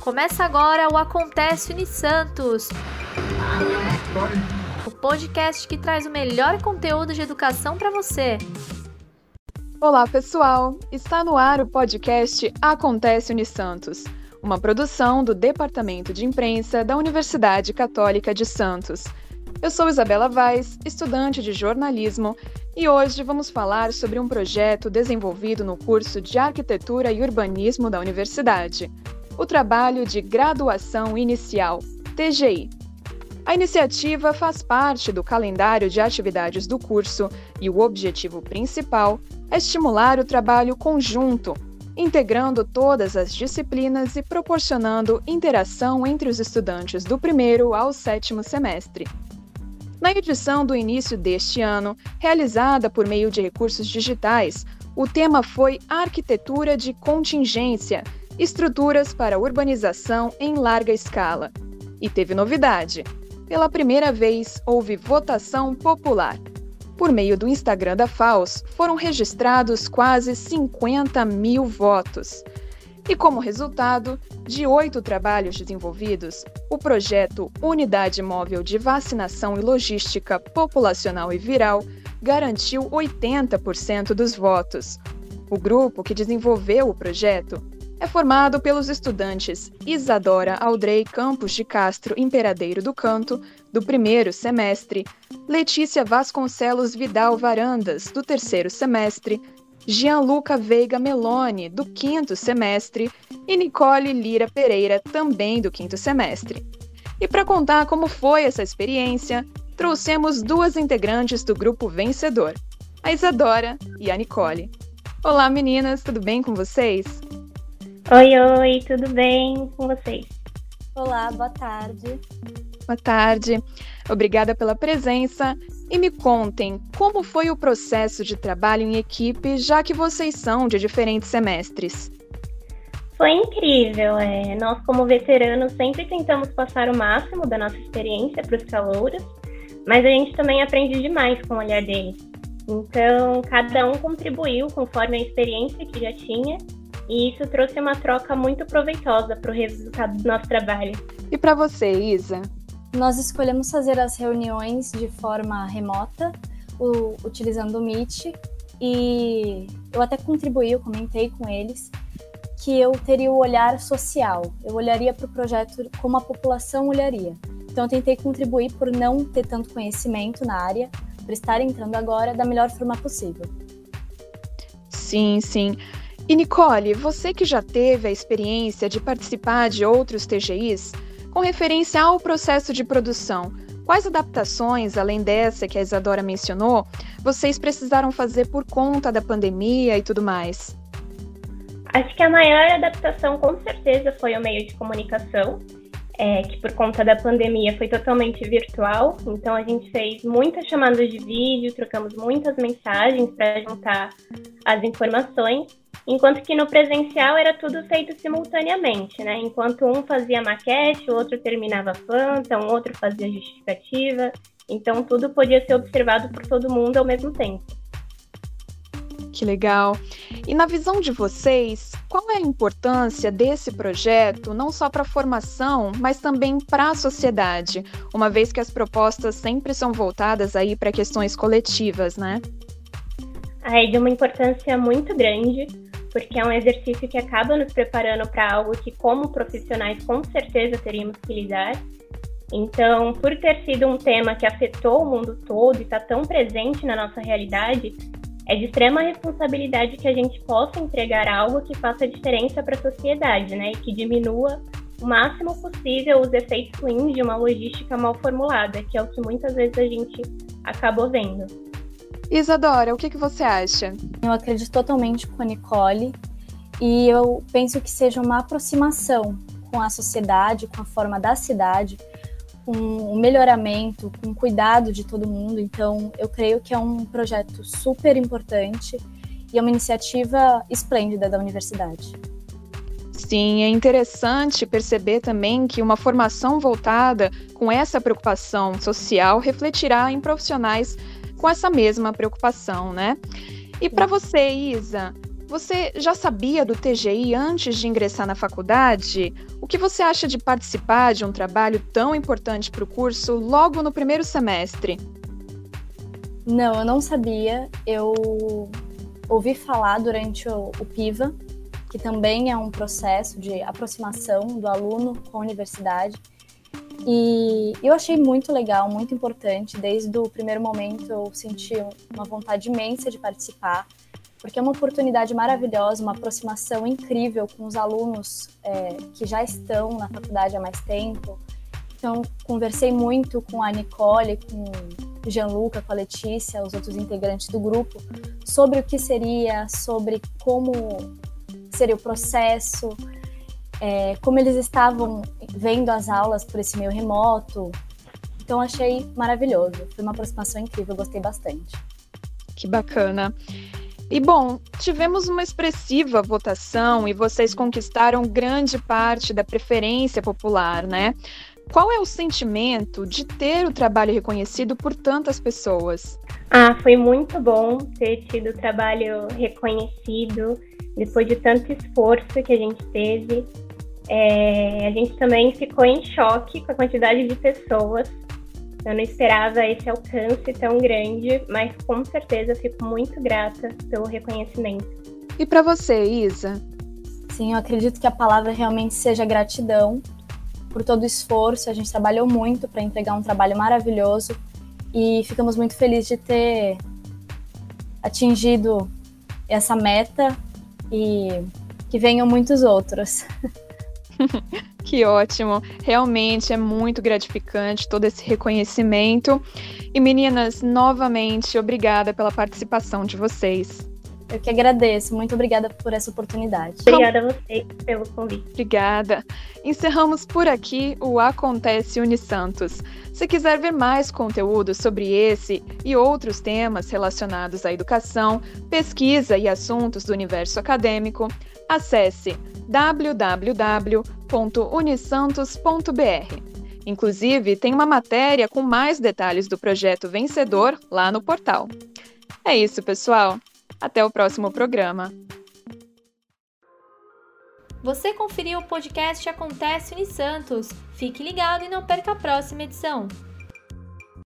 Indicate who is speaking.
Speaker 1: Começa agora o Acontece Unisantos, o podcast que traz o melhor conteúdo de educação para você.
Speaker 2: Olá, pessoal! Está no ar o podcast Acontece Unisantos, uma produção do Departamento de Imprensa da Universidade Católica de Santos. Eu sou Isabela Vaz, estudante de jornalismo, e hoje vamos falar sobre um projeto desenvolvido no curso de Arquitetura e Urbanismo da universidade, o trabalho de graduação inicial, TGI. A iniciativa faz parte do calendário de atividades do curso e o objetivo principal é estimular o trabalho conjunto, integrando todas as disciplinas e proporcionando interação entre os estudantes do primeiro ao sétimo semestre. Na edição do início deste ano, realizada por meio de recursos digitais, o tema foi Arquitetura de Contingência Estruturas para Urbanização em Larga Escala. E teve novidade: pela primeira vez houve votação popular. Por meio do Instagram da FAOS, foram registrados quase 50 mil votos. E como resultado de oito trabalhos desenvolvidos, o projeto Unidade Móvel de Vacinação e Logística Populacional e Viral garantiu 80% dos votos. O grupo que desenvolveu o projeto é formado pelos estudantes Isadora Aldrey Campos de Castro Imperadeiro do Canto, do primeiro semestre, Letícia Vasconcelos Vidal Varandas, do terceiro semestre, Gianluca Veiga Meloni, do quinto semestre, e Nicole Lira Pereira, também do quinto semestre. E para contar como foi essa experiência, trouxemos duas integrantes do grupo vencedor, a Isadora e a Nicole. Olá meninas, tudo bem com vocês?
Speaker 3: Oi, oi, tudo bem com vocês?
Speaker 4: Olá, boa tarde.
Speaker 2: Boa tarde. Obrigada pela presença. E me contem, como foi o processo de trabalho em equipe, já que vocês são de diferentes semestres?
Speaker 3: Foi incrível. É, nós, como veteranos, sempre tentamos passar o máximo da nossa experiência para os calouros, mas a gente também aprende demais com o olhar deles. Então, cada um contribuiu conforme a experiência que já tinha, e isso trouxe uma troca muito proveitosa para o resultado do nosso trabalho.
Speaker 2: E para você, Isa?
Speaker 4: Nós escolhemos fazer as reuniões de forma remota, o, utilizando o Meet, e eu até contribuí, eu comentei com eles que eu teria o olhar social, eu olharia para o projeto como a população olharia. Então eu tentei contribuir por não ter tanto conhecimento na área, por estar entrando agora da melhor forma possível.
Speaker 2: Sim, sim. E Nicole, você que já teve a experiência de participar de outros TGIs, com referência ao processo de produção, quais adaptações, além dessa que a Isadora mencionou, vocês precisaram fazer por conta da pandemia e tudo mais?
Speaker 3: Acho que a maior adaptação, com certeza, foi o meio de comunicação, é, que por conta da pandemia foi totalmente virtual. Então a gente fez muitas chamadas de vídeo, trocamos muitas mensagens para juntar as informações. Enquanto que no presencial era tudo feito simultaneamente, né? Enquanto um fazia maquete, o outro terminava a planta, um outro fazia justificativa. Então tudo podia ser observado por todo mundo ao mesmo tempo.
Speaker 2: Que legal. E na visão de vocês, qual é a importância desse projeto, não só para a formação, mas também para a sociedade, uma vez que as propostas sempre são voltadas aí para questões coletivas, né?
Speaker 3: É de uma importância muito grande, porque é um exercício que acaba nos preparando para algo que, como profissionais, com certeza teríamos que lidar. Então, por ter sido um tema que afetou o mundo todo e está tão presente na nossa realidade, é de extrema responsabilidade que a gente possa entregar algo que faça diferença para a sociedade, né? E que diminua o máximo possível os efeitos ruins de uma logística mal formulada, que é o que muitas vezes a gente acabou vendo.
Speaker 2: Isadora, o que, que você acha?
Speaker 4: Eu acredito totalmente com a Nicole e eu penso que seja uma aproximação com a sociedade, com a forma da cidade, com o melhoramento, com o cuidado de todo mundo. Então, eu creio que é um projeto super importante e é uma iniciativa esplêndida da universidade.
Speaker 2: Sim, é interessante perceber também que uma formação voltada com essa preocupação social refletirá em profissionais com essa mesma preocupação, né? E para você, Isa, você já sabia do TGI antes de ingressar na faculdade? O que você acha de participar de um trabalho tão importante para o curso logo no primeiro semestre?
Speaker 4: Não, eu não sabia. Eu ouvi falar durante o, o PIVA, que também é um processo de aproximação do aluno com a universidade. E eu achei muito legal, muito importante. Desde o primeiro momento eu senti uma vontade imensa de participar porque é uma oportunidade maravilhosa, uma aproximação incrível com os alunos é, que já estão na faculdade há mais tempo. Então, conversei muito com a Nicole, com o Gianluca, com a Letícia, os outros integrantes do grupo, sobre o que seria, sobre como seria o processo, é, como eles estavam vendo as aulas por esse meio remoto. Então, achei maravilhoso. Foi uma aproximação incrível, gostei bastante.
Speaker 2: Que bacana. E bom, tivemos uma expressiva votação e vocês conquistaram grande parte da preferência popular, né? Qual é o sentimento de ter o trabalho reconhecido por tantas pessoas?
Speaker 3: Ah, foi muito bom ter tido o trabalho reconhecido depois de tanto esforço que a gente teve. É, a gente também ficou em choque com a quantidade de pessoas eu não esperava esse alcance tão grande, mas com certeza fico muito grata pelo reconhecimento.
Speaker 2: E para você, Isa?
Speaker 4: Sim, eu acredito que a palavra realmente seja gratidão por todo o esforço. A gente trabalhou muito para entregar um trabalho maravilhoso e ficamos muito felizes de ter atingido essa meta e que venham muitos outros.
Speaker 2: que ótimo. Realmente é muito gratificante todo esse reconhecimento. E meninas, novamente, obrigada pela participação de vocês.
Speaker 4: Eu que agradeço. Muito obrigada por essa oportunidade.
Speaker 3: Obrigada a você pelo convite.
Speaker 2: Obrigada. Encerramos por aqui o Acontece Unisantos. Se quiser ver mais conteúdo sobre esse e outros temas relacionados à educação, pesquisa e assuntos do universo acadêmico, acesse www.unisantos.br. Inclusive, tem uma matéria com mais detalhes do projeto vencedor lá no portal. É isso, pessoal. Até o próximo programa.
Speaker 1: Você conferiu o podcast Acontece Unisantos. Fique ligado e não perca a próxima edição.